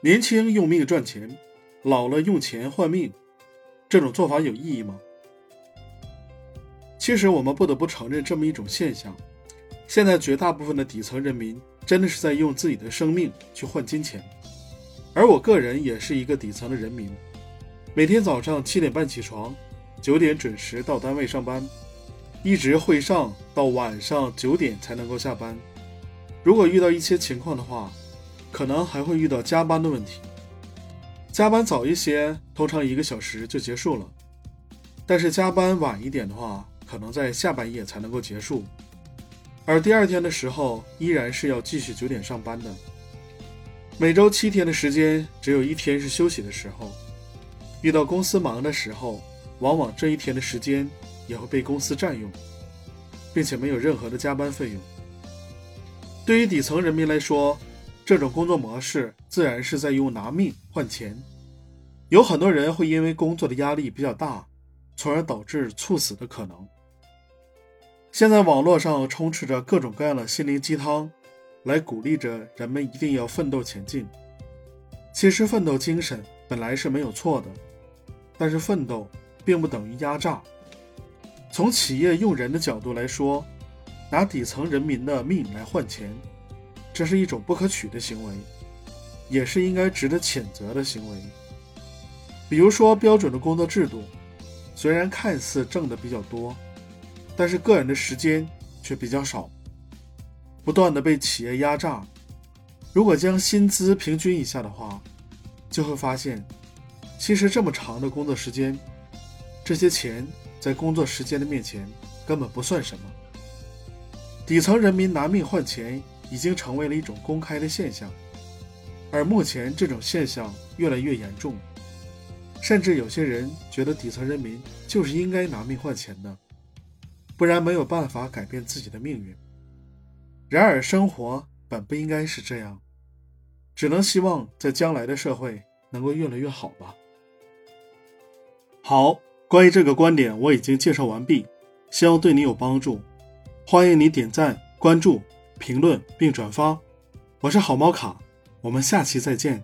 年轻用命赚钱，老了用钱换命，这种做法有意义吗？其实我们不得不承认这么一种现象：现在绝大部分的底层人民真的是在用自己的生命去换金钱。而我个人也是一个底层的人民，每天早上七点半起床，九点准时到单位上班，一直会上到晚上九点才能够下班。如果遇到一些情况的话，可能还会遇到加班的问题，加班早一些，通常一个小时就结束了；但是加班晚一点的话，可能在下半夜才能够结束。而第二天的时候，依然是要继续九点上班的。每周七天的时间，只有一天是休息的时候。遇到公司忙的时候，往往这一天的时间也会被公司占用，并且没有任何的加班费用。对于底层人民来说，这种工作模式自然是在用拿命换钱，有很多人会因为工作的压力比较大，从而导致猝死的可能。现在网络上充斥着各种各样的心灵鸡汤，来鼓励着人们一定要奋斗前进。其实奋斗精神本来是没有错的，但是奋斗并不等于压榨。从企业用人的角度来说，拿底层人民的命来换钱。这是一种不可取的行为，也是应该值得谴责的行为。比如说，标准的工作制度，虽然看似挣的比较多，但是个人的时间却比较少，不断的被企业压榨。如果将薪资平均一下的话，就会发现，其实这么长的工作时间，这些钱在工作时间的面前根本不算什么。底层人民拿命换钱。已经成为了一种公开的现象，而目前这种现象越来越严重，甚至有些人觉得底层人民就是应该拿命换钱的，不然没有办法改变自己的命运。然而，生活本不应该是这样，只能希望在将来的社会能够越来越好吧。好，关于这个观点我已经介绍完毕，希望对你有帮助，欢迎你点赞关注。评论并转发，我是好猫卡，我们下期再见。